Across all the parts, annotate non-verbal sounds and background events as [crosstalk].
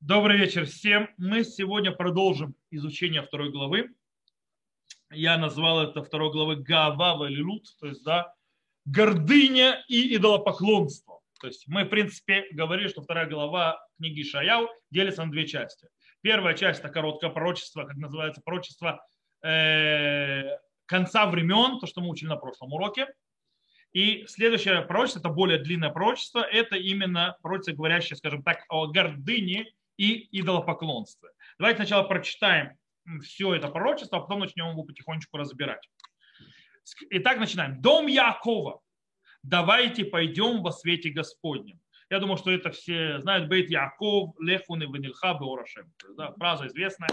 Добрый вечер всем. Мы сегодня продолжим изучение второй главы. Я назвал это второй главы Гава Валилут, то есть да, гордыня и идолопоклонство. То есть мы, в принципе, говорили, что вторая глава книги Шаяу делится на две части. Первая часть – это короткое пророчество, как называется, пророчество э, конца времен, то, что мы учили на прошлом уроке. И следующее пророчество, это более длинное пророчество, это именно пророчество, говорящее, скажем так, о гордыне и идолопоклонстве. Давайте сначала прочитаем все это пророчество, а потом начнем его потихонечку разбирать. Итак, начинаем. Дом Якова. Давайте пойдем во свете Господнем. Я думаю, что это все знают. Бейт Яков, Лехун и Ванильха, Беорашем. Да, фраза известная.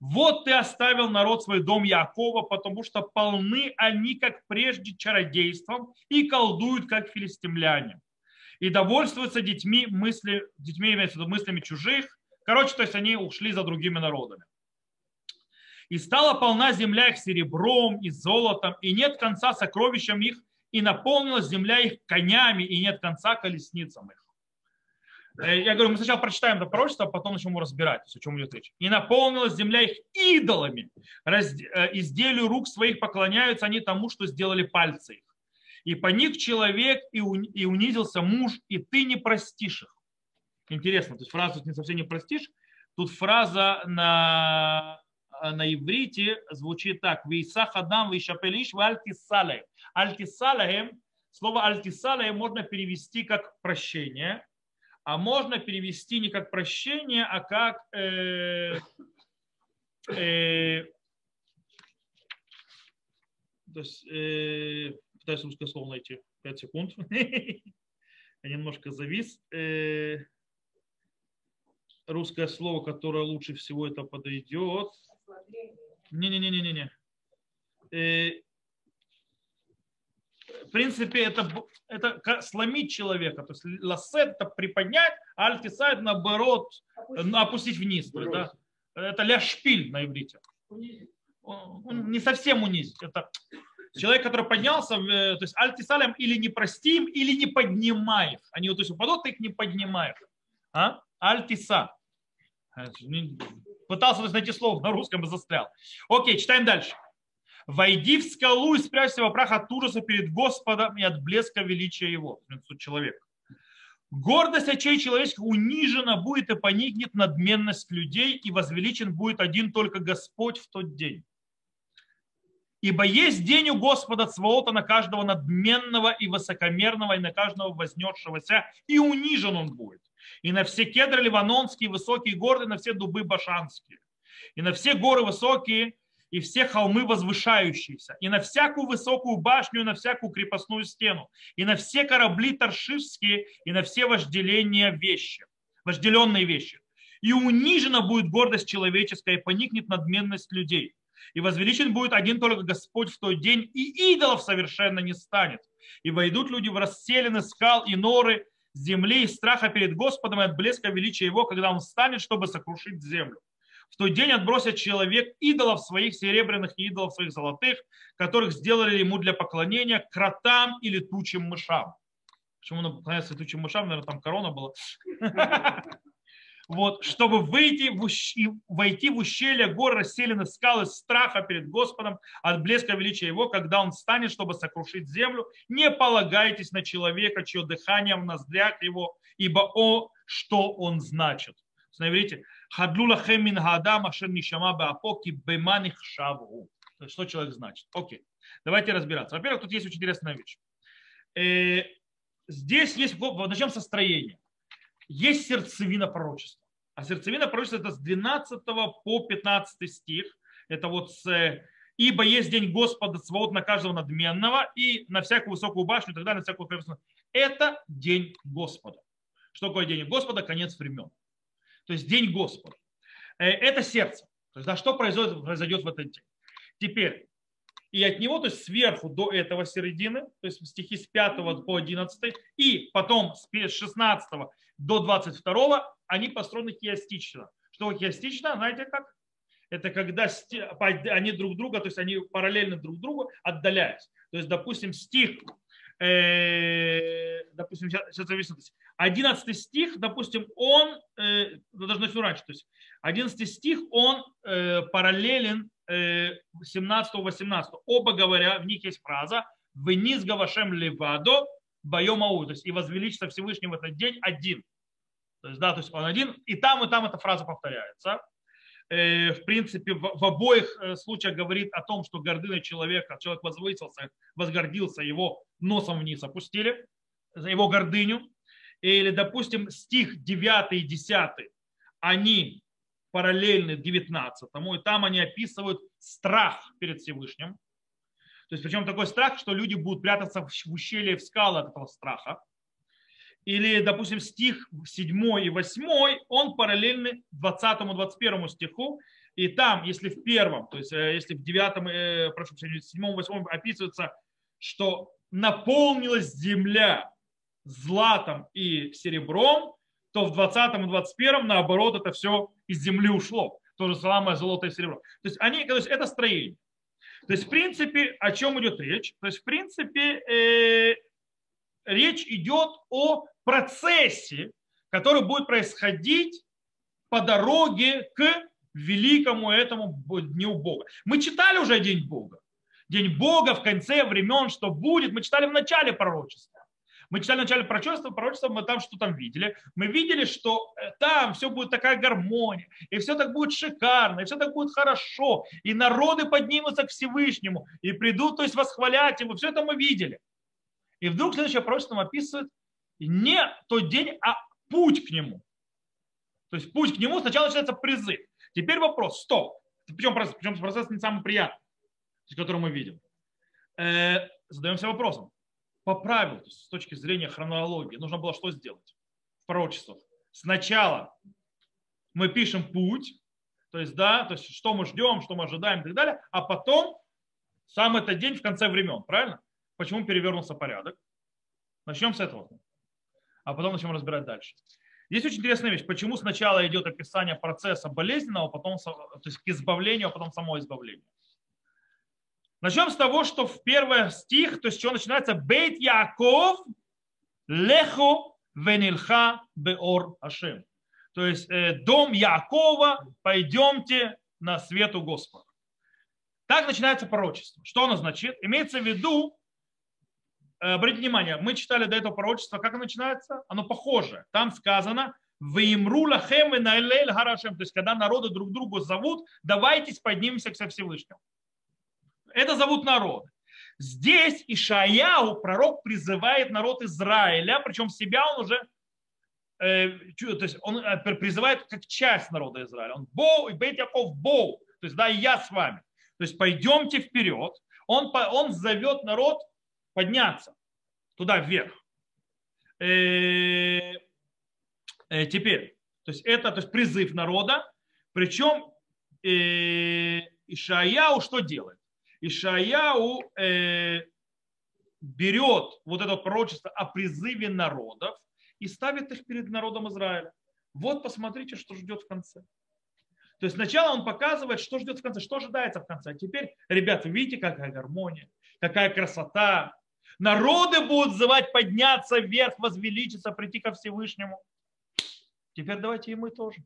Вот ты оставил народ свой дом Якова, потому что полны они, как прежде, чародейством и колдуют, как филистимляне. И довольствуются детьми, мысли, детьми имеется в виду мыслями чужих. Короче, то есть они ушли за другими народами. И стала полна земля их серебром и золотом, и нет конца сокровищам их, и наполнилась земля их конями, и нет конца колесницам их. Э, я говорю, мы сначала прочитаем это пророчество, а потом начнем разбирать, о чем идет речь. И наполнилась земля их идолами. Раз, э, изделию рук своих поклоняются они тому, что сделали пальцы их. И поник человек, и унизился муж, и ты не простишь их. Интересно, то есть фраза тут не совсем не простишь. Тут фраза на, на иврите звучит так. Вейсах адам вейшапелиш вальтисалахем. Альтисалахем, слово альтисалахем можно перевести как прощение, а можно перевести не как прощение, а как э, э, то есть, э, пытаюсь русское слово найти. 5 секунд. [laughs] Я немножко завис. Э, русское слово, которое лучше всего это подойдет. Не-не-не-не-не. Э, в принципе, это, это сломить человека. То есть лассет это приподнять, а альтисайд наоборот опустить, опустить вниз. Есть, да, это ляшпиль на иврите. Он не совсем унизить. Это человек, который поднялся, э, то есть альтисалям или не простим, или не поднимаешь. Они вот, то есть упадут, ты их не поднимаешь. А? Альтиса. Пытался есть, найти слово на русском и застрял. Окей, читаем дальше. Войди в скалу и спрячься во прах от ужаса перед Господом и от блеска величия его. Человек. Гордость очей человеческих унижена будет и поникнет надменность людей, и возвеличен будет один только Господь в тот день. Ибо есть день у Господа Цвоота на каждого надменного и высокомерного, и на каждого вознесшегося, и унижен он будет. И на все кедры ливанонские, высокие горы, на все дубы башанские. И на все горы высокие, и все холмы возвышающиеся, и на всякую высокую башню, и на всякую крепостную стену, и на все корабли торшивские, и на все вожделения вещи, вожделенные вещи. И унижена будет гордость человеческая, и поникнет надменность людей и возвеличен будет один только Господь в тот день, и идолов совершенно не станет. И войдут люди в расселены скал и норы земли из страха перед Господом и от блеска величия Его, когда Он встанет, чтобы сокрушить землю. В тот день отбросит человек идолов своих серебряных и идолов своих золотых, которых сделали ему для поклонения кротам и летучим мышам. Почему он поклоняется летучим мышам? Наверное, там корона была. Вот, чтобы выйти в, ущ... войти в ущелье гор, расселены скалы страха перед Господом от блеска величия Его, когда Он станет, чтобы сокрушить землю. Не полагайтесь на человека, чье дыхание в ноздрях Его, ибо о, что Он значит. Смотрите, хадлула хемин гадам ашер нишама баапоки беманих шаву. Что человек значит? Окей. Давайте разбираться. Во-первых, тут есть очень интересная вещь. Э, здесь есть, начнем со строения есть сердцевина пророчества. А сердцевина пророчества это с 12 по 15 стих. Это вот с «Ибо есть день Господа, свод на каждого надменного, и на всякую высокую башню, и так далее, на всякую крепость». Это день Господа. Что такое день Господа? Конец времен. То есть день Господа. Э, это сердце. То есть, да, что произойдет, произойдет в этот день. Теперь, и от него, то есть сверху до этого середины, то есть стихи с 5 по 11, и потом с 16 до 22 они построены хиастично. Что хиастично, знаете как? Это когда они друг друга, то есть они параллельно друг другу отдаляются. То есть, допустим, стих, э, допустим, сейчас, сейчас зависит, 11 стих, допустим, он, э, ну, даже начну раньше, то есть 11 стих, он э, параллелен э, 17-18. Оба говоря, в них есть фраза «Вниз гавашем левадо байомау», то есть «И возвеличится Всевышний в этот день один». То есть, да, то есть он один, и там, и там эта фраза повторяется. Э, в принципе, в, обоих э, случаях говорит о том, что гордыня человека, человек возвысился, возгордился, его носом вниз опустили, за его гордыню. Или, допустим, стих 9 и 10, они параллельны 19, и там они описывают страх перед Всевышним. То есть, причем такой страх, что люди будут прятаться в ущелье в скалы от этого страха. Или, допустим, стих 7 и 8, он параллельный 20-21 стиху. И там, если в первом, то есть э, если в 9, э, прошу прощения, 7 8 описывается, что наполнилась земля златом и серебром, то в 20 и 21 наоборот это все из земли ушло. То же самое золото и серебро. То есть, они, то есть это строение. То есть, в принципе, о чем идет речь? То есть, в принципе, э, речь идет о процессе, который будет происходить по дороге к великому этому Дню Бога. Мы читали уже День Бога. День Бога в конце времен, что будет. Мы читали в начале пророчества. Мы читали в начале пророчества, пророчества мы там что там видели. Мы видели, что э, там все будет такая гармония, и все так будет шикарно, и все так будет хорошо, и народы поднимутся к Всевышнему, и придут, то есть восхвалять его. Все это мы видели. И вдруг следующее пророчество нам описывает не тот день, а путь к нему. То есть путь к нему сначала начинается призыв. Теперь вопрос, стоп. Причем, причем процесс не самый приятный, который мы видим. Э, задаемся вопросом по правилу, то есть с точки зрения хронологии, нужно было что сделать в пророчествах? Сначала мы пишем путь, то есть, да, то есть, что мы ждем, что мы ожидаем и так далее, а потом сам этот день в конце времен, правильно? Почему перевернулся порядок? Начнем с этого. А потом начнем разбирать дальше. Здесь очень интересная вещь. Почему сначала идет описание процесса болезненного, потом, то есть к избавлению, а потом само избавление. Начнем с того, что в первый стих, то есть что начинается Бейт Яков леху венилха беор Ашем. То есть э, дом Якова, пойдемте на свету Господа. Так начинается пророчество. Что оно значит? Имеется в виду, э, обратите внимание, мы читали до этого пророчества, как оно начинается? Оно похоже. Там сказано, Ваимру лахем и гарашем. То есть, когда народы друг другу зовут, давайтесь поднимемся к Всевышнему. Это зовут народ. Здесь Ишаяу, пророк, призывает народ Израиля, причем себя он уже э, то есть он э, призывает как часть народа Израиля. Он Боу и Бейт Яков Боу. То есть, да, и я с вами. То есть пойдемте вперед. Он, он зовет народ подняться туда вверх. Э, теперь, то есть это то есть призыв народа. Причем Ишаяу что делает? Ишаяу э, берет вот это пророчество о призыве народов и ставит их перед народом Израиля. Вот посмотрите, что ждет в конце. То есть сначала он показывает, что ждет в конце, что ожидается в конце. А теперь, ребята, видите, какая гармония, какая красота. Народы будут звать подняться вверх, возвеличиться, прийти ко Всевышнему. Теперь давайте и мы тоже.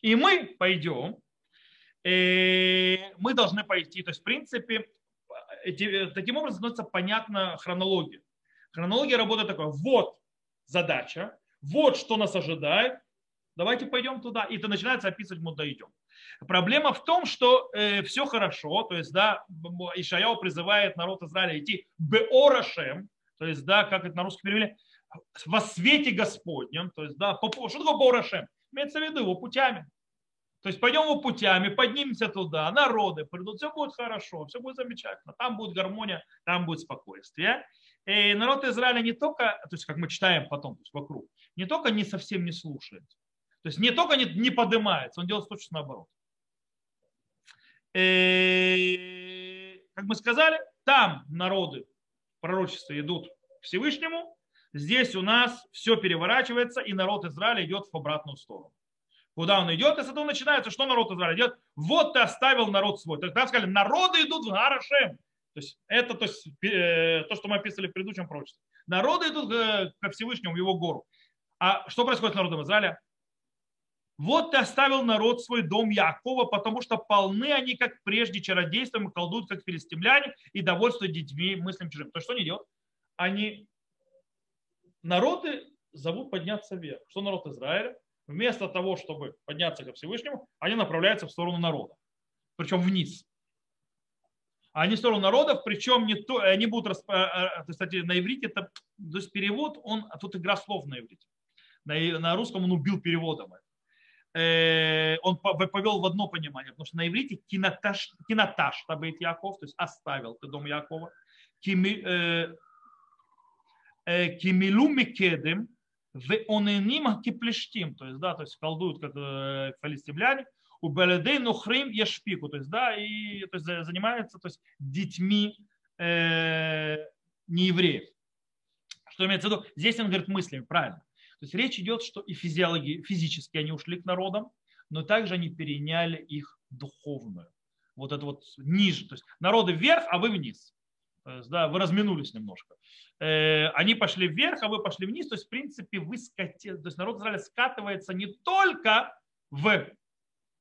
И мы пойдем мы должны пойти. То есть, в принципе, таким образом становится понятна хронология. Хронология работает такой. Вот задача, вот что нас ожидает, давайте пойдем туда. И это начинается описывать, мы дойдем. Проблема в том, что э, все хорошо, то есть, да, Ишаяу призывает народ Израиля идти беорашем, то есть, да, как это на русском перевели, во свете Господнем, то есть, да, по, что такое беорашем? Имеется в виду его путями. То есть пойдем его путями, поднимемся туда, народы придут, все будет хорошо, все будет замечательно. Там будет гармония, там будет спокойствие. И народ Израиля не только, то есть как мы читаем потом то есть вокруг, не только не совсем не слушает, то есть не только не, не поднимается, он делает точно наоборот. И, как мы сказали, там народы пророчества идут к Всевышнему, здесь у нас все переворачивается, и народ Израиля идет в обратную сторону куда он идет, и с этого начинается, что народ Израиля идет. Вот ты оставил народ свой. Тогда сказали, народы идут в Гарашем. То есть это то, есть, э, то, что мы описывали в предыдущем пророчестве. Народы идут э, ко Всевышнему в его гору. А что происходит с народом Израиля? Вот ты оставил народ свой дом Якова, потому что полны они, как прежде, чародейством и колдуют, как филистимляне, и довольствуют детьми, мыслями чужим. То есть что они делают? Они народы зовут подняться вверх. Что народ Израиля? Вместо того, чтобы подняться ко Всевышнему, они направляются в сторону народа. Причем вниз. А они в сторону народов, причем не то, они будут, э, э, кстати, на иврите, это, то есть перевод, он, а тут игра слов на иврите. На, на русском он убил переводом. Э, он повел в одно понимание, потому что на иврите киноташ, киноташ табит Яков, то есть оставил ты дом Якова, кимилу микедем, в оненим киплештим, то есть, да, то есть колдуют как филистимляне, у Беледей Нухрим Ешпику, то есть, да, и то есть, занимается то есть, детьми э, неевреев. Что имеется в виду? Здесь он говорит мыслями, правильно. То есть речь идет, что и физиологи, физически они ушли к народам, но также они переняли их духовную. Вот это вот ниже. То есть народы вверх, а вы вниз. Есть, да, вы разминулись немножко. Э, они пошли вверх, а вы пошли вниз. То есть, в принципе, вы скатили, то есть народ Израиля скатывается не только в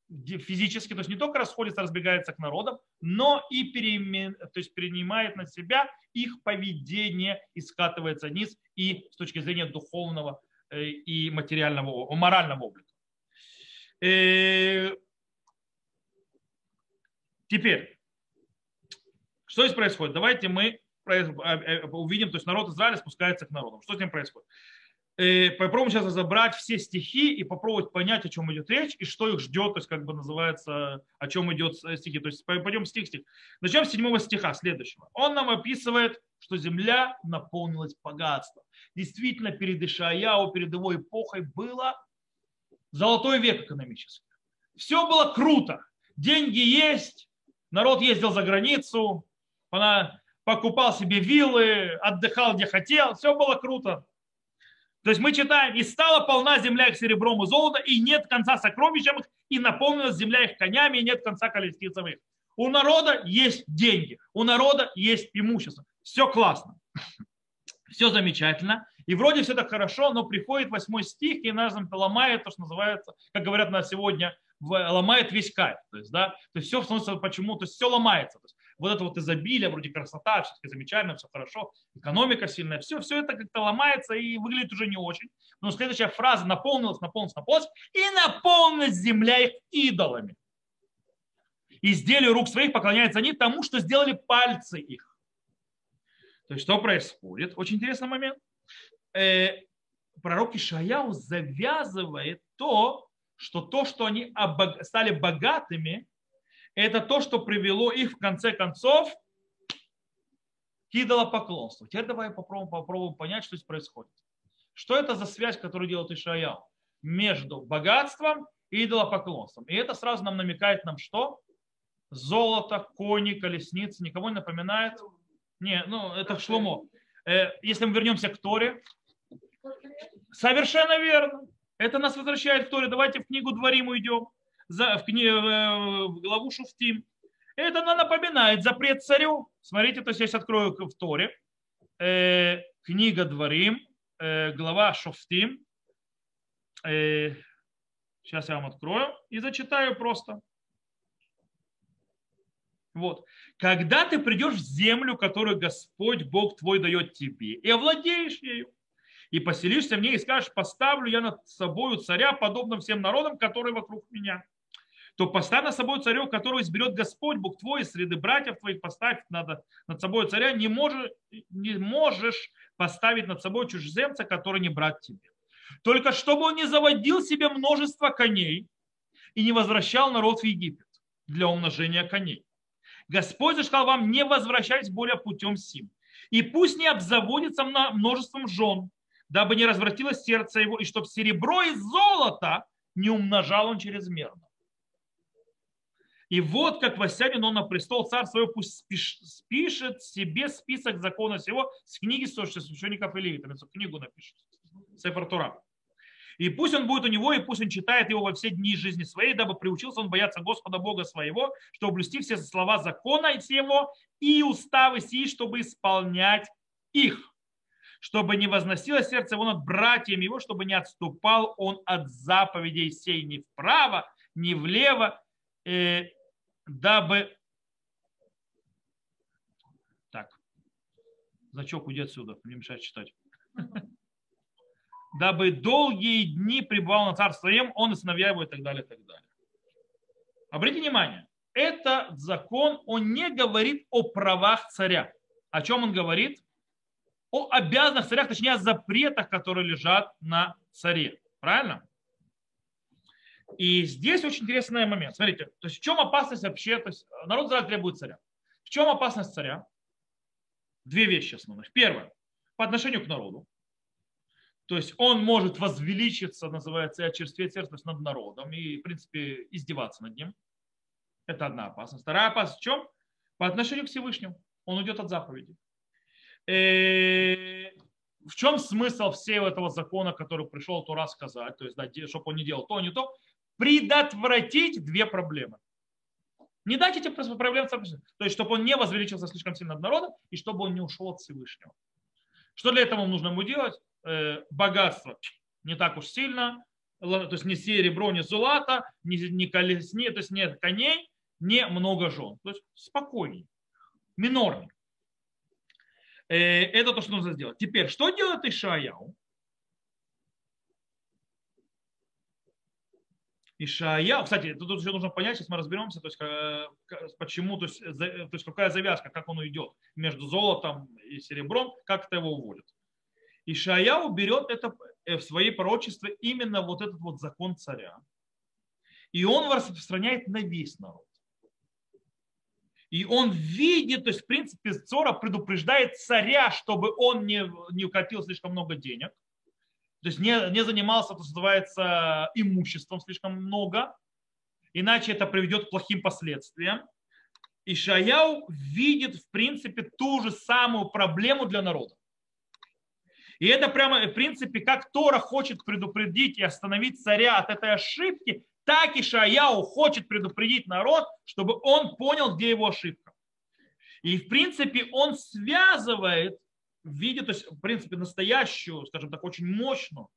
физически, то есть не только расходится, разбегается к народам, но и перемен, то есть принимает на себя их поведение и скатывается вниз и с точки зрения духовного э, и материального, морального облика. Э, теперь, что здесь происходит? Давайте мы э, увидим, то есть народ Израиля спускается к народам. Что с ним происходит? Э, попробуем сейчас разобрать все стихи и попробовать понять, о чем идет речь и что их ждет, то есть как бы называется, о чем идет стихи. То есть пойдем стих-стих. Начнем с седьмого стиха следующего. Он нам описывает, что земля наполнилась богатством. Действительно, перед Ишаяу, перед его эпохой было золотой век экономический. Все было круто. Деньги есть, народ ездил за границу, покупал себе виллы, отдыхал где хотел, все было круто. То есть мы читаем, и стала полна земля их серебром и золотом, и нет конца сокровищам их, и наполнилась земля их конями, и нет конца колесницам их. У народа есть деньги, у народа есть имущество. Все классно, все замечательно. И вроде все так хорошо, но приходит восьмой стих, и нас ломает то, что называется, как говорят на сегодня, ломает весь кайф. То есть, да, то есть все становится почему, то есть все ломается. То есть, вот это вот изобилие, вроде красота, все-таки замечательно, все хорошо, экономика сильная, все, все это как-то ломается и выглядит уже не очень. Но следующая фраза наполнилась, наполнилась, наполнилась, и наполнилась земля их идолами. Изделию рук своих поклоняются они тому, что сделали пальцы их. То есть что происходит? Очень интересный момент. Э, пророк Ишаяу завязывает то, что то, что они стали богатыми, это то, что привело их в конце концов к идолопоклонству. Теперь давай попробуем, попробуем понять, что здесь происходит. Что это за связь, которую делает Ишаял между богатством и идолопоклонством? И это сразу нам намекает нам что? Золото, кони, колесницы. Никого не напоминает? Не, ну это Шломо. Э, если мы вернемся к Торе, совершенно верно. Это нас возвращает к Торе. Давайте в книгу Дворим уйдем за, в, кни, в главу Шуфтим. Это напоминает запрет царю. Смотрите, то есть я сейчас открою в Торе. Э, книга Дворим, э, глава Шуфтим. Э, сейчас я вам открою и зачитаю просто. Вот. Когда ты придешь в землю, которую Господь Бог твой дает тебе, и овладеешь ею, и поселишься в ней, и скажешь, поставлю я над собою царя, подобным всем народам, которые вокруг меня то поставь над собой царю, которого изберет Господь, Бог твой, из среды братьев твоих поставь над, над собой царя, не можешь, не можешь поставить над собой чужеземца, который не брат тебе. Только чтобы он не заводил себе множество коней и не возвращал народ в Египет для умножения коней. Господь же сказал вам, не возвращайтесь более путем сим. И пусть не обзаводится множеством жен, дабы не развратилось сердце его, и чтобы серебро и золото не умножал он чрезмерно. И вот как воссядет он на престол царь свой, пусть спишет себе список закона всего с книги священников и левитов. Книгу напишет. Сефер Тура. И пусть он будет у него, и пусть он читает его во все дни жизни своей, дабы приучился он бояться Господа Бога своего, чтобы блюсти все слова закона и всего, и уставы сии, чтобы исполнять их, чтобы не возносило сердце его над братьями его, чтобы не отступал он от заповедей сей ни вправо, ни влево, э, дабы... Так, значок уйди отсюда, не мешает читать. [laughs] Дабы долгие дни пребывал на царство им, он и сыновья его и так далее, и так далее. Обратите внимание, этот закон, он не говорит о правах царя. О чем он говорит? О обязанностях царя, точнее о запретах, которые лежат на царе. Правильно? И здесь очень интересный момент. Смотрите, то есть в чем опасность вообще? То есть народ Израиля требует царя. В чем опасность царя? Две вещи основных. Первое, по отношению к народу. То есть он может возвеличиться, называется, и очерстветь сердце над народом и, в принципе, издеваться над ним. Это одна опасность. Вторая опасность в чем? По отношению к Всевышнему. Он уйдет от заповеди. Э, в чем смысл всего этого закона, который пришел Тура сказать, то есть, да, чтобы он не делал то, не то, предотвратить две проблемы. Не дать эти проблемы, то есть, чтобы он не возвеличился слишком сильно над народом и чтобы он не ушел от Всевышнего. Что для этого нужно ему делать? Э, богатство не так уж сильно, то есть не серебро, не золото, не, не колесни, то есть нет коней, не много жен. То есть спокойней, минорней. Э, это то, что нужно сделать. Теперь, что делает Ишаяу? Ишая, кстати, тут еще нужно понять, сейчас мы разберемся, то есть э, почему, то есть, то есть какая завязка, как он идет между золотом и серебром, как это его уводит. Ишаяу берет это э, в свои пророчества именно вот этот вот закон царя. И он распространяет на весь народ. И он видит, то есть в принципе Цора предупреждает царя, чтобы он не, не укопил слишком много денег то есть не, не занимался, то называется, имуществом слишком много, иначе это приведет к плохим последствиям. И Шаяу видит, в принципе, ту же самую проблему для народа. И это прямо, в принципе, как Тора хочет предупредить и остановить царя от этой ошибки, так и Шаяу хочет предупредить народ, чтобы он понял, где его ошибка. И, в принципе, он связывает в виде, то есть, в принципе, настоящую, скажем так, очень мощную,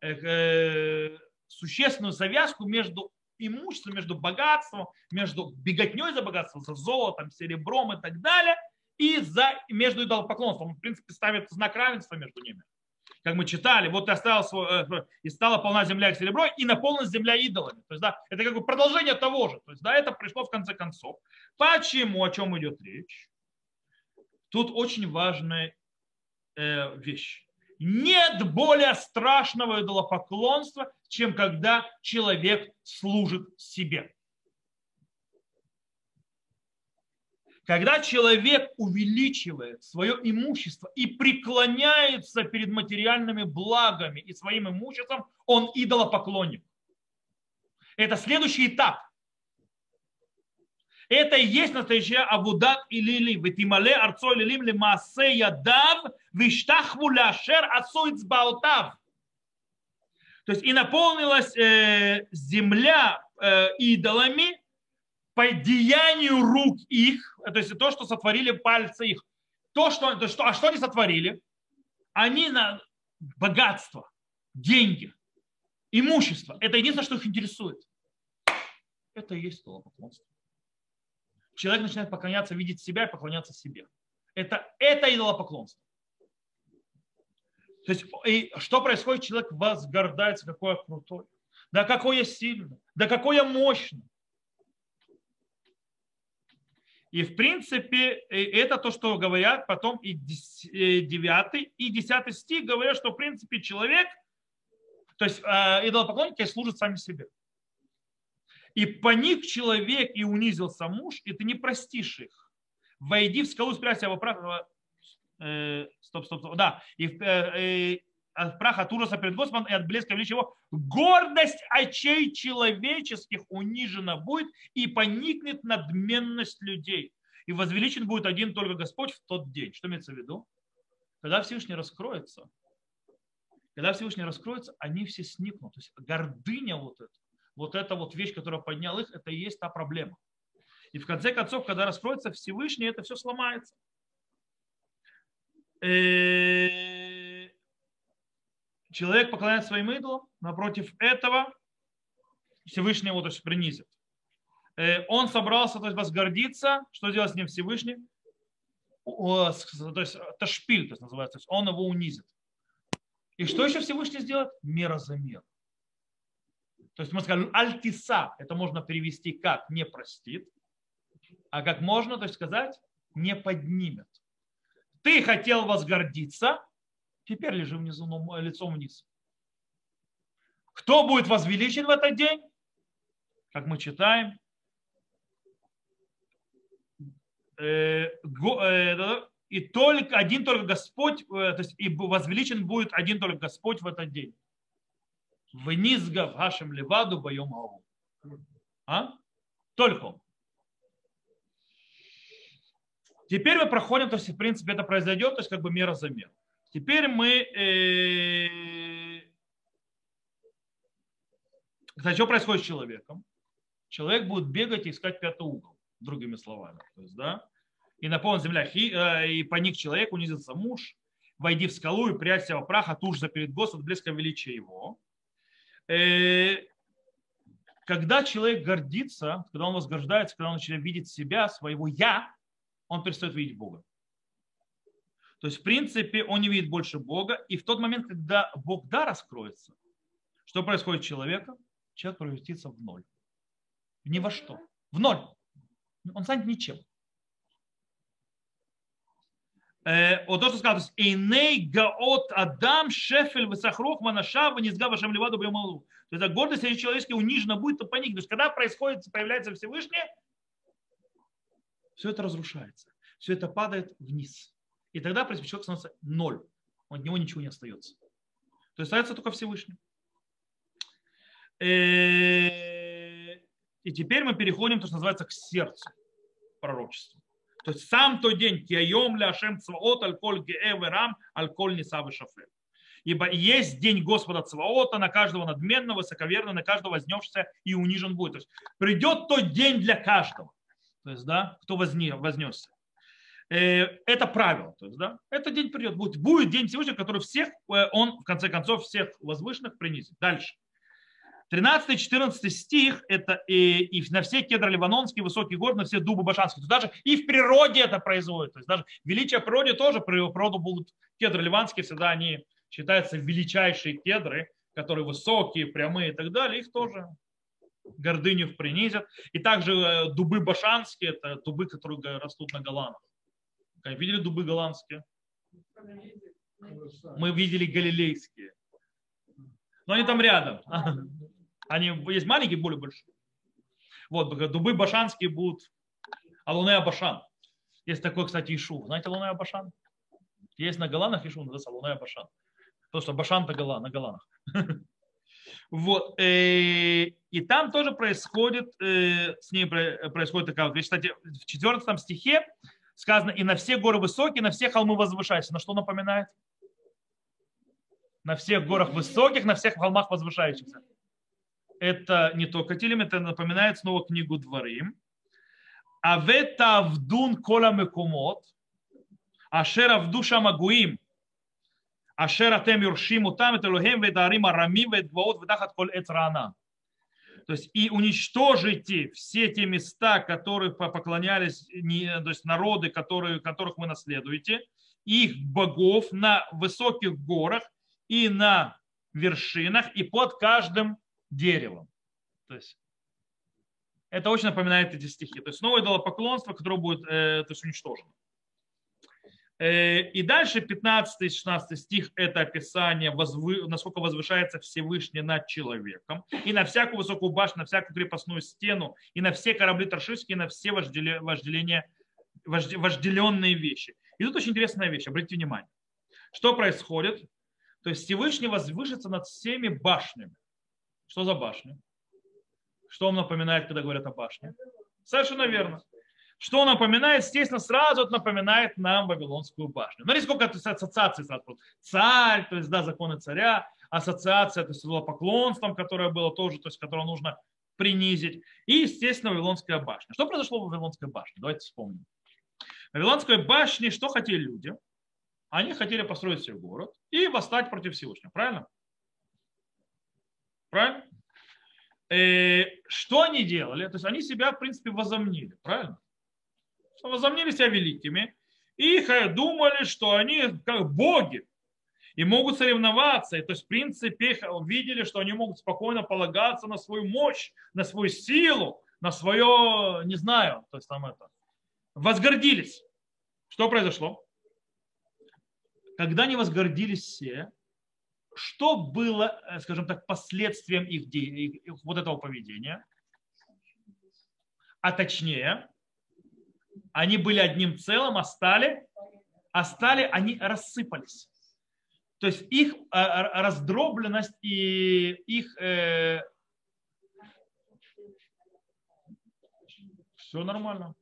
э, э, существенную завязку между имуществом, между богатством, между беготней за богатством, за золотом, серебром и так далее, и за, между идолопоклонством. Он, в принципе, ставит знак равенства между ними. Как мы читали, вот ты оставил свой, э, и стала полна земля к серебро, и наполнена земля идолами. То есть, да, это как бы продолжение того же. То есть, да, это пришло в конце концов. Почему, о чем идет речь? Тут очень важный Э, вещь. Нет более страшного идолопоклонства, чем когда человек служит себе. Когда человек увеличивает свое имущество и преклоняется перед материальными благами и своим имуществом, он идолопоклонник. Это следующий этап. Это и есть настоящая Авудат и Лили. Витимале арцо лилим ли маасе ядав, виштахву ляшер асуиц баутав. То есть и наполнилась э, земля э, идолами по деянию рук их, то есть то, что сотворили пальцы их. То, что, то, что, а что они сотворили? Они на богатство, деньги, имущество. Это единственное, что их интересует. Это и есть идолопоклонство человек начинает поклоняться, видеть себя и поклоняться себе. Это, это идолопоклонство. То есть, и что происходит? Человек возгордается, какой я крутой, да какой я сильный, да какой я мощный. И в принципе, это то, что говорят потом и 9 и 10 стих говорят, что в принципе человек, то есть э, идолопоклонники служат сами себе и поник человек и унизился муж, и ты не простишь их. Войди в скалу, спрячься во прах. Э, стоп, стоп, стоп. Да. И э, э, от праха от ужаса перед Господом и от блеска величия его. Гордость очей человеческих унижена будет и поникнет надменность людей. И возвеличен будет один только Господь в тот день. Что имеется в виду? Когда Всевышний раскроется, Когда Всевышний раскроется, они все сникнут. То есть гордыня вот эта, вот эта вот вещь, которая подняла их, это и есть та проблема. И в конце концов, когда раскроется Всевышний, это все сломается. Э, человек поклоняется своим идолам, напротив этого Всевышний его то есть, принизит. Э, он собрался то есть, возгордиться, что делать с ним Всевышний? То есть это шпиль, то есть называется, то есть он его унизит. И что еще Всевышний сделает? Мера за меру. То есть мы скажем, альтиса, это можно перевести как не простит, а как можно, то есть сказать, не поднимет. Ты хотел возгордиться, теперь лежи внизу, лицом вниз. Кто будет возвеличен в этот день? Как мы читаем, э, э, и только один только Господь, э, то есть и возвеличен будет один только Господь в этот день. Вниз Гавхашем Леваду боем. А? Только он. Теперь мы проходим, то есть, в принципе, это произойдет, то есть, как бы мера за меру. Теперь мы... Э, кстати, что происходит с человеком? Человек будет бегать и искать пятый угол, другими словами. То есть, да? И наполнит земля, и, э, и поник человек, унизится муж, войди в скалу и прячься во праха, тужится перед Господом, близко величия его. Э, когда человек гордится, когда он возгождается, когда он начинает видеть себя, своего «я», он перестает видеть Бога. То есть, в принципе, он не видит больше Бога. И в тот момент, когда Бог да раскроется, что происходит с человеком? Человек превратится в ноль. Ни во что. В ноль. Он станет ничем. Э, вот то, что сказал, «Эйней гаот адам шефель высохрох манаша ванизга вашем леваду бьемалу». То есть гордость человеческая унижена будет, то паник. То есть когда происходит, появляется Всевышний, все это разрушается. Все это падает вниз. И тогда, человек становится ноль. От него ничего не остается. То есть остается только Всевышний. Э, и теперь мы переходим, то, что называется, к сердцу пророчества. То есть сам тот день, киайом ля ашем цваот аль коль геэверам аль коль нисавы шафер. Ибо есть день Господа Цваота на каждого надменного, высоковерного, на каждого вознесся и унижен будет. То есть придет тот день для каждого. То есть, да, кто возне, вознесся. Э, это правило. То есть, да, этот день придет. Будет, будет день Всевышнего, который всех, э, он в конце концов всех возвышенных принесет. Дальше. 13-14 стих – это и, и на все кедры ливанонские, высокие горы, на все дубы башанские. То даже и в природе это производит. То есть даже величие природе тоже, при природу будут кедры ливанские, всегда они считаются величайшие кедры, которые высокие, прямые и так далее. Их тоже гордыню принизят. И также э, дубы башанские – это дубы, которые растут на голландах. Видели дубы голландские? Мы видели галилейские. Но они там рядом. [laughs] Они есть маленькие, более большие. Вот, дубы башанские будут Алуне Абашан. Есть такой, кстати, Ишу. Знаете Алуне Абашан? Есть на Голанах Ишу, называется Алуне Абашан. Потому что Башан-то Гола, на Голанах. [laughs] Вот. Э, и там тоже происходит, э, с ней происходит такая вещь. Кстати, в 14 стихе сказано, и на все горы высокие, на все холмы возвышайся. На что напоминает? На всех горах высоких, на всех холмах возвышающихся это не только Тилим, это напоминает снова книгу Дворим. А в это вдун кола мекумот, ашер авду шамагуим, ашер атем юршим утам, это лохем ведарим арамим ведгваот ведахат кол эцрана. То есть и уничтожите все те места, которых поклонялись то есть народы, которые, которых вы наследуете, их богов на высоких горах и на вершинах и под каждым деревом. То есть это очень напоминает эти стихи. То есть снова идолопоклонство, которое будет э, то есть уничтожено. Э, и дальше 15-16 стих – это описание, насколько возвышается Всевышний над человеком. И на всякую высокую башню, на всякую крепостную стену, и на все корабли торшистские, и на все вожделения, вожделенные вещи. И тут очень интересная вещь, обратите внимание. Что происходит? То есть Всевышний возвышится над всеми башнями. Что за башня? Что вам напоминает, когда говорят о башне? Совершенно верно. Что он напоминает? Естественно, сразу это напоминает нам Вавилонскую башню. Смотрите, сколько это ассоциаций сразу. Царь, то есть, да, законы царя, ассоциация, то есть, поклонством, которое было тоже, то есть, которое нужно принизить. И, естественно, Вавилонская башня. Что произошло в Вавилонской башне? Давайте вспомним. В Вавилонской башне что хотели люди? Они хотели построить себе город и восстать против Всевышнего. Правильно? Правильно? Э, что они делали? То есть они себя, в принципе, возомнили. Правильно? Возомнили себя великими. И думали, что они как боги и могут соревноваться. И, то есть, в принципе, видели, что они могут спокойно полагаться на свою мощь, на свою силу, на свое, не знаю, то есть там это, возгордились. Что произошло? Когда они возгордились все, что было, э, скажем так, последствием их, их вот этого поведения? А точнее, они были одним целым, а стали, а стали, они рассыпались. То есть их э, раздробленность и их э, все нормально.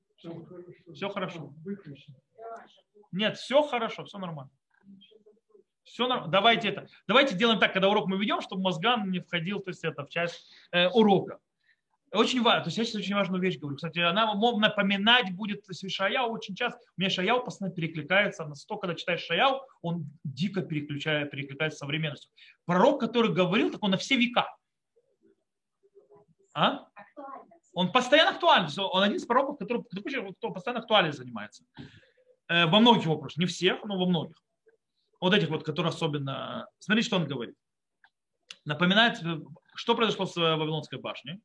Все, хорошо. Нет, все хорошо, все нормально. Все нормально. Давайте это. Давайте делаем так, когда урок мы ведем, чтобы мозган не входил, то есть это в часть э, урока. Очень важно, то есть я сейчас очень важную вещь говорю. Кстати, она мог напоминать будет, то есть Шаяу очень часто, у меня Шаяу постоянно перекликается, настолько, когда читаешь Шаяу, он дико переключает, перекликается с современностью. Пророк, который говорил, так он на все века. А? Он постоянно актуален. Он один из пророков, который, кто постоянно актуален занимается. Э, во многих вопросах. Не всех, но во многих. Вот этих вот, которые особенно... Смотрите, что он говорит. Напоминает, что произошло с Вавилонской башней.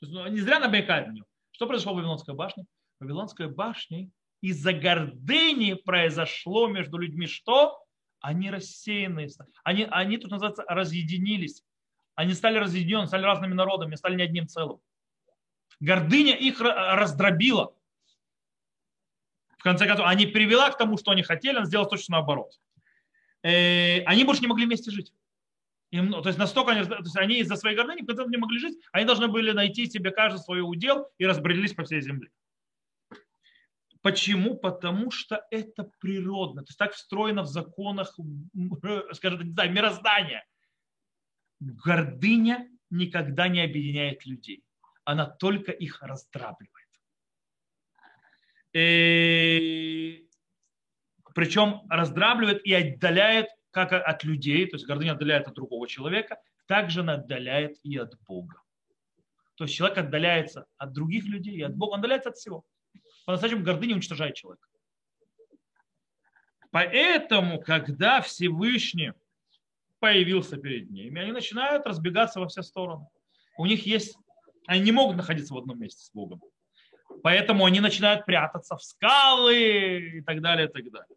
То есть, ну, не зря намекает на него. Что произошло в Вавилонской башне? В Вавилонской башне из-за гордыни произошло между людьми что? Они рассеянные. Они, они тут называется разъединились. Они стали разъединены, стали разными народами, стали не одним целым. Гордыня их раздробила. В конце концов, они привела к тому, что они хотели, она сделала точно наоборот. Э, они больше не могли вместе жить. Им, ну, то есть настолько они, то есть они из-за своей гордыни в не могли жить, они должны были найти себе каждый свой удел и разбрелись по всей земле. Почему? Потому что это природно. То есть так встроено в законах, скажем так, не знаю, мироздания. Гордыня никогда не объединяет людей. Она только их раздравливает. И... Причем раздравливает и отдаляет как от людей, то есть гордыня отдаляет от другого человека, также она отдаляет и от Бога. То есть человек отдаляется от других людей и от Бога, он отдаляется от всего. По-настоящему гордыня уничтожает человека. Поэтому, когда Всевышний появился перед ними, они начинают разбегаться во все стороны. У них есть, они не могут находиться в одном месте с Богом. Поэтому они начинают прятаться в скалы и так далее, и так далее.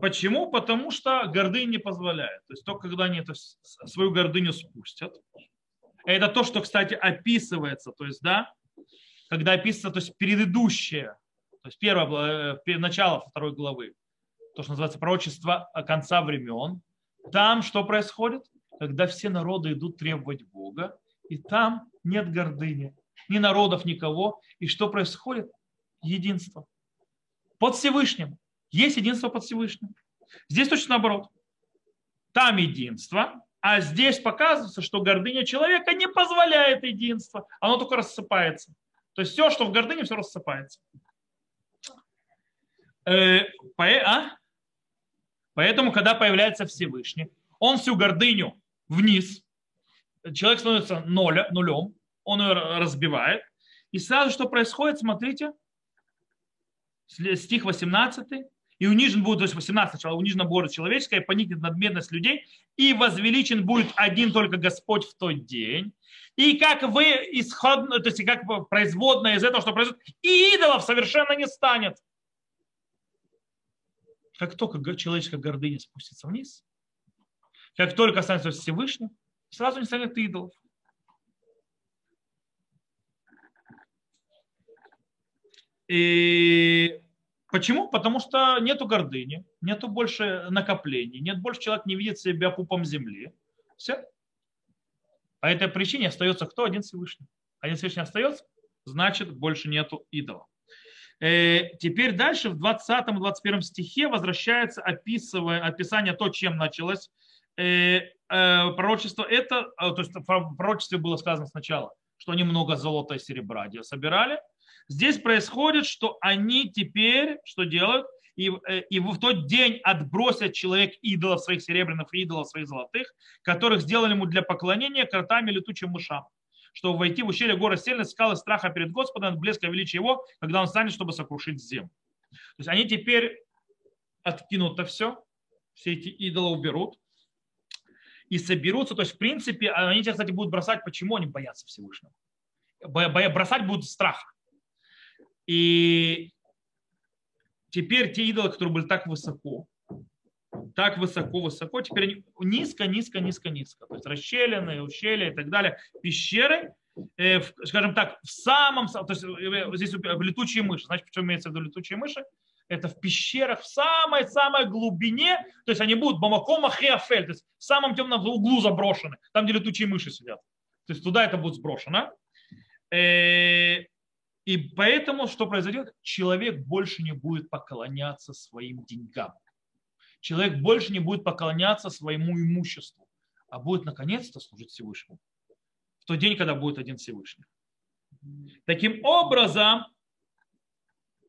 Почему? Потому что гордыня не позволяет. То есть только когда они это, свою гордыню спустят. Это то, что, кстати, описывается. То есть, да, когда описывается, то есть предыдущее, то есть первое, э, начало второй главы, то, что называется пророчество конца времен, там что происходит? Когда все народы идут требовать Бога, и там нет гордыни, ни народов, никого. И что происходит? Единство. Под Всевышним. Есть единство под Всевышним. Здесь точно наоборот. Там единство, а здесь показывается, что гордыня человека не позволяет единства. Оно только рассыпается. То есть все, что в гордыне, все рассыпается. Э, а? Поэтому, когда появляется Всевышний, он всю гордыню вниз, человек становится ноля, нулем, он ее разбивает. И сразу что происходит, смотрите, стих 18 и унижен будет, то есть 18 сначала, унижена будет человеческая, и поникнет надмерность людей, и возвеличен будет один только Господь в тот день. И как вы исходно, то есть как производное из этого, что произойдет, и идолов совершенно не станет. Как только человеческая гордыня спустится вниз, как только останется Всевышним, сразу не станет идолов. И Почему? Потому что нету гордыни, нету больше накоплений, нет больше человек не видит себя пупом земли. Все. По этой причине остается кто? Один Всевышний. Один Всевышний остается, значит больше нету идола. Э, теперь дальше в 20-21 стихе возвращается описывая, описание то, чем началось э, пророчество. Это, то есть в пророчестве было сказано сначала, что они много золота и серебра собирали. Здесь происходит, что они теперь что делают? и, э, и в тот день отбросят человек идолов своих серебряных и идолов своих золотых, которых сделали ему для поклонения кротами летучим мышам, чтобы войти в ущелье горы сильной скалы страха перед Господом блеска величия его, когда он станет, чтобы сокрушить землю. То есть они теперь откинут это все, все эти идолы уберут и соберутся. То есть, в принципе, они тебя, кстати, будут бросать. Почему они боятся Всевышнего? Бросать будут страх. И Теперь те идолы, которые были так высоко, так высоко, высоко, теперь они низко, низко, низко, низко. То есть расщелины, ущелья и так далее. Пещеры, э, в, скажем так, в самом, то есть э, здесь в летучие мыши. Значит, почему имеется в виду летучие мыши? Это в пещерах, в самой-самой глубине, то есть они будут бамакома хеофель, то есть в самом темном углу заброшены, там, где летучие мыши сидят. То есть туда это будет сброшено. Э, и поэтому что произойдет? Человек больше не будет поклоняться своим деньгам. Человек больше не будет поклоняться своему имуществу, а будет наконец-то служить Всевышнему. В тот день, когда будет один Всевышний. Таким образом,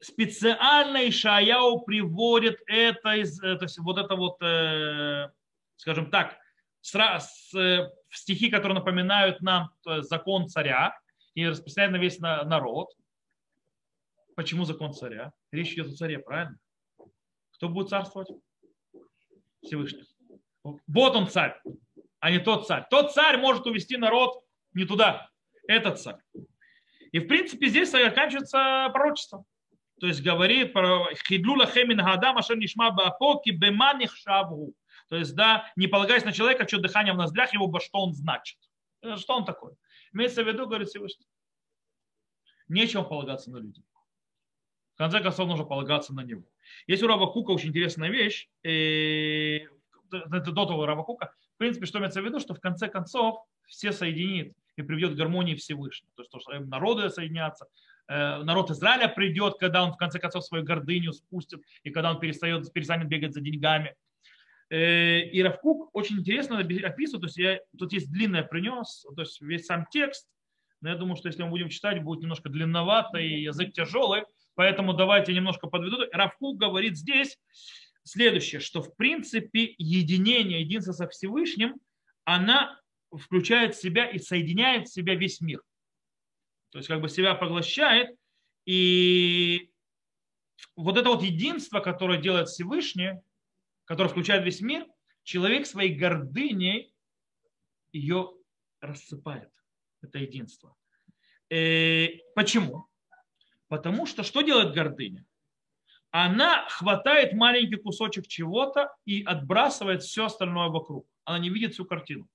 специально Ишаяу приводит это, э, то есть вот это вот, э, скажем так, в стихи, которые напоминают нам закон царя и распространяет на весь народ – Почему закон царя? Речь идет о царе, правильно? Кто будет царствовать? Всевышний. Вот он царь, а не тот царь. Тот царь может увести народ не туда. Этот царь. И в принципе здесь оканчивается пророчество. То есть говорит про хидлула хемин гадам ашер баапоки беманих шабу. То есть, да, не полагаясь на человека, что дыхание в ноздрях его, что он значит. Что он такой? Имеется в виду, говорит Всевышний. Нечего полагаться на людей. В конце концов, нужно полагаться на него. Есть у Раба Кука очень интересная вещь. И, это до того Раба Кука. В принципе, что имеется в виду, что в конце концов все соединит и приведет к гармонии Всевышнего. То есть, то, что народы соединятся, э, народ Израиля придет, когда он в конце концов свою гордыню спустит, и когда он перестает, перестанет бегать за деньгами. Э, и Равкук очень интересно описывает, то есть я, тут есть длинное принес, то есть весь сам текст, но я думаю, что если мы будем читать, будет немножко длинновато и язык тяжелый, Поэтому давайте немножко подведу. Равку говорит здесь следующее, что в принципе единение, единство со Всевышним, она включает в себя и соединяет в себя весь мир. То есть как бы себя поглощает. И вот это вот единство, которое делает Всевышний, которое включает весь мир, человек своей гордыней ее рассыпает. Это единство. И э, почему? Потому что что делает гордыня? Она хватает маленький кусочек чего-то и отбрасывает все остальное вокруг. Она не видит всю картину.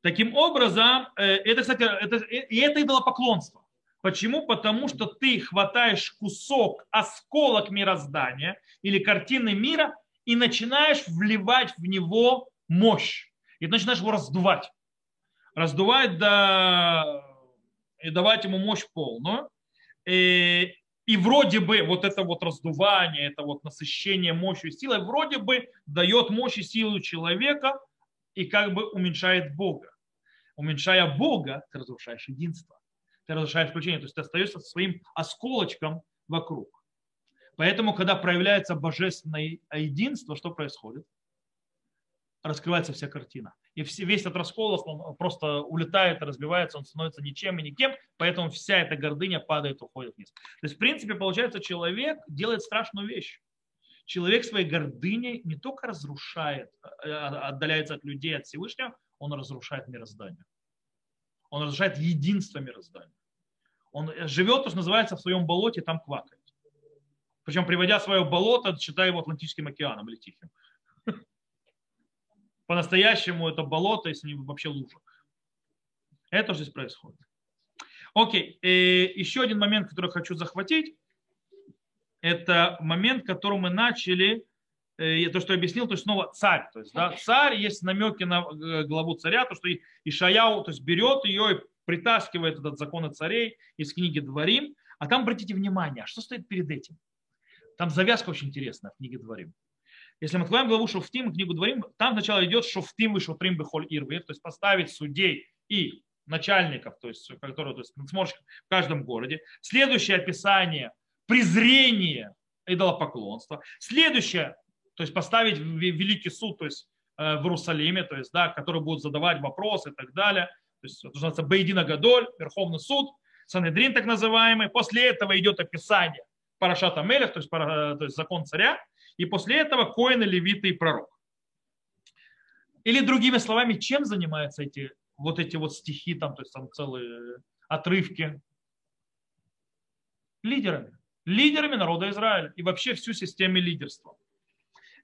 Таким образом, э, это, кстати, это, и это идолопоклонство. Почему? Потому что ты хватаешь кусок, осколок мироздания или картины мира и начинаешь вливать в него мощь. И начинаешь его раздувать. Раздувать до и давать ему мощь полную. И, и вроде бы вот это вот раздувание, это вот насыщение мощью и силой, вроде бы дает мощь и силу человека и как бы уменьшает Бога. Уменьшая Бога, ты разрушаешь единство. Ты разрушаешь включение. То есть ты остаешься своим осколочком вокруг. Поэтому, когда проявляется божественное единство, что происходит? Раскрывается вся картина и весь этот расколос, он просто улетает, разбивается, он становится ничем и никем, поэтому вся эта гордыня падает, уходит вниз. То есть, в принципе, получается, человек делает страшную вещь. Человек своей гордыней не только разрушает, э, отдаляется от людей, от Всевышнего, он разрушает мироздание. Он разрушает единство мироздания. Он живет, то, что называется, в своем болоте, там квакает. Причем, приводя свое болото, считая его Атлантическим океаном или Тихим по-настоящему это болото, если не вообще лужа. Это здесь происходит. Окей, и еще один момент, который хочу захватить, это момент, который мы начали, э, то, что я объяснил, то есть снова царь. То есть, да, царь, есть намеки на э, главу царя, то, что Ишаяу то есть берет ее и притаскивает этот законы царей из книги Дворим. А там, обратите внимание, а что стоит перед этим? Там завязка очень интересная в книге Дворим. Если мы откроем главу Шуфтим, книгу Дворим, там сначала идет Шуфтим и Шуфрим Бехоль Ирве, то есть поставить судей и начальников, то есть, которые, то есть надсмотрщиков в каждом городе. Следующее описание – презрение идолопоклонства. Следующее, то есть поставить великий суд, то есть э, в Иерусалиме, то есть, да, который будет задавать вопросы и так далее. То есть это называется Бейдина Гадоль, Верховный суд, Санедрин так называемый. После этого идет описание Парашата Мелех, то есть, то есть закон царя. И после этого Коины, Левиты и пророк. Или другими словами, чем занимаются эти вот эти вот стихи, там, то есть там целые отрывки? Лидерами. Лидерами народа Израиля и вообще всю систему лидерства.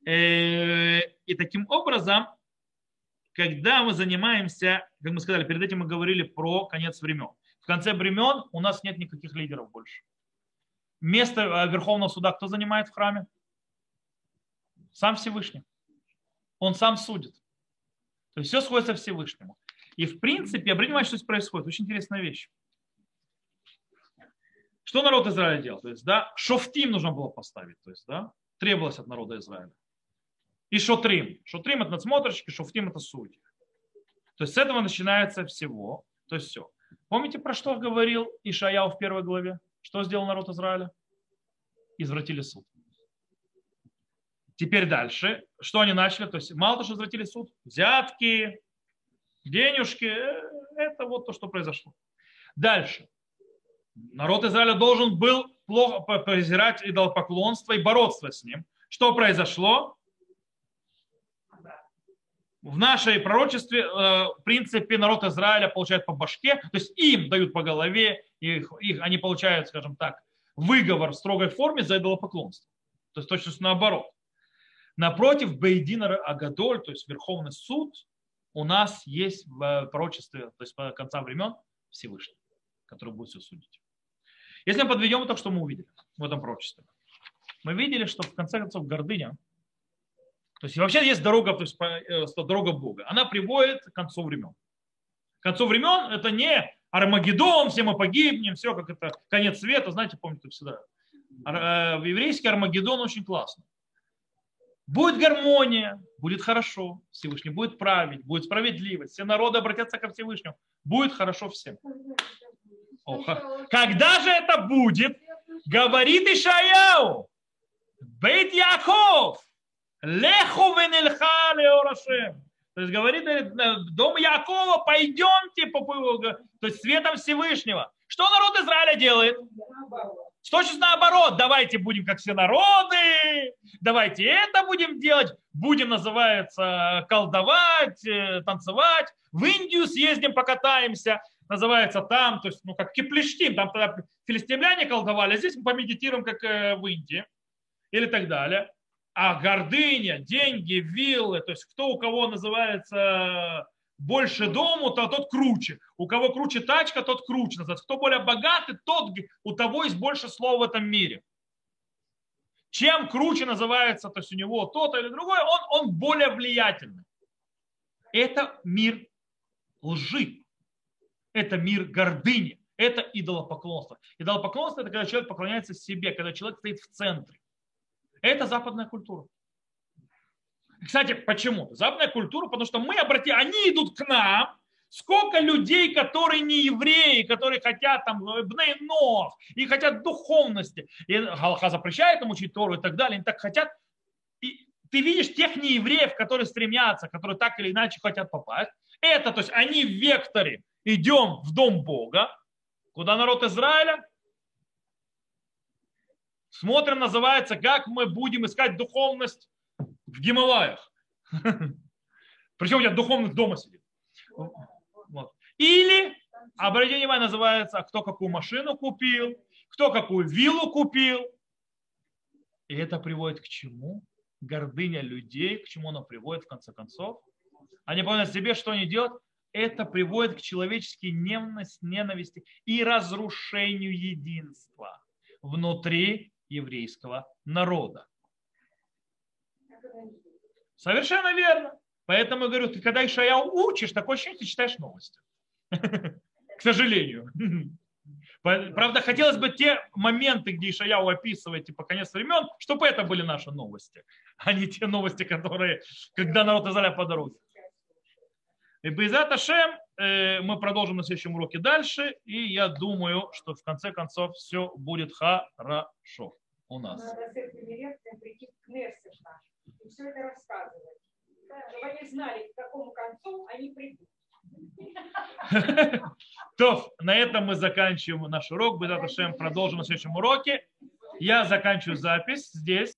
Э, и таким образом, когда мы занимаемся, как мы сказали, перед этим мы говорили про конец времен. В конце времен у нас нет никаких лидеров больше. Место э, Верховного суда кто занимает в храме? Сам Всевышний. Он сам судит. То есть все сходится Всевышнему. И в принципе, обратите внимание, что здесь происходит. Очень интересная вещь. Что народ Израиля делал? То есть, да, шофтим нужно было поставить. То есть, да, требовалось от народа Израиля. И шотрим. Шотрим это надсмотрщики, шофтим это судьи. То есть с этого начинается всего. То есть все. Помните, про что говорил Ишаяу в первой главе? Что сделал народ Израиля? Извратили суд. Теперь дальше. Что они начали? То есть мало того, что извратили суд, взятки, денежки, э, это вот то, что произошло. Дальше. Народ Израиля должен был плохо презирать идолопоклонство и бороться с ним. Что произошло? В нашей пророчестве, э, в принципе, народ Израиля получает по башке, то есть им дают по голове, их, их, они получают, скажем так, выговор в строгой форме за идолопоклонство. То есть точно наоборот. Напротив, Бейдина Агадоль, то есть Верховный суд, у нас есть в э, пророчестве, то есть по конца времен, Всевышний, который будет все судить. Если мы подведем то, что мы увидели в этом пророчестве, мы видели, что в конце концов гордыня, то есть вообще есть дорога, то есть э, дорога Бога, она приводит к концу времен. К концу времен это не Армагеддон, все мы погибнем, все, как это конец света, знаете, помните всегда. Э, еврейский Армагеддон очень классно. Будет гармония, будет хорошо, Всевышний будет править, будет справедливость, все народы обратятся ко Всевышнему, будет хорошо всем. Оха. Когда же это будет? Говорит Ишаяу, Бейт Яков, леху венельха леорашем. То есть говорит, э, дом Якова, пойдемте, по, то есть светом Всевышнего. Что народ Израиля делает? Точно наоборот, давайте будем как все народы, давайте это будем делать, будем, называется, колдовать, э, танцевать, в Индию съездим, покатаемся, называется там, то есть, ну, как киплештим, там тогда филистимляне колдовали, а здесь мы помедитируем, как э, в Индии, или так далее. А гордыня, деньги, виллы, то есть кто у кого называется больше дому, то тот круче. У кого круче тачка, тот круче. Кто более богатый, тот у того есть больше слов в этом мире. Чем круче называется, то есть у него тот или другой, он, он более влиятельный. Это мир лжи. Это мир гордыни. Это идолопоклонство. Идолопоклонство – это когда человек поклоняется себе, когда человек стоит в центре. Это западная культура. Кстати, почему? Западная культура, потому что мы обратили, они идут к нам, Сколько людей, которые не евреи, которые хотят там бнейнов и хотят духовности. И Галаха запрещает им учить Тору и так далее. Они так хотят. И ты видишь тех неевреев, которые стремятся, которые так или иначе хотят попасть. Это, то есть они в векторе идем в дом Бога. Куда народ Израиля? Смотрим, называется, как мы будем искать духовность в Гималаях. [laughs] Причем у тебя духовных дома сидит. Вот. Или, обратите внимание, называется, кто какую машину купил, кто какую виллу купил. И это приводит к чему? Гордыня людей, к чему она приводит в конце концов. Они понимают себе, что они делают. Это приводит к человеческой ненависти и разрушению единства внутри еврейского народа. Совершенно верно. Поэтому я говорю, ты когда Ишаяу учишь, такое ощущение, ты читаешь новости. [laughs] К сожалению. Правда, хотелось бы те моменты, где Ишаяу описывает, типа, конец времен, чтобы это были наши новости, [laughs] а не те новости, которые, когда народ Израиля по дороге. И Безат Ашем мы продолжим на следующем уроке дальше, и я думаю, что в конце концов все будет хорошо у нас. Надо с этими лекциями прийти к наш и все это рассказывать. Чтобы они знали, к какому концу они придут. [laughs] То, на этом мы заканчиваем наш урок. Безат Ашем продолжим на следующем уроке. Я заканчиваю запись здесь.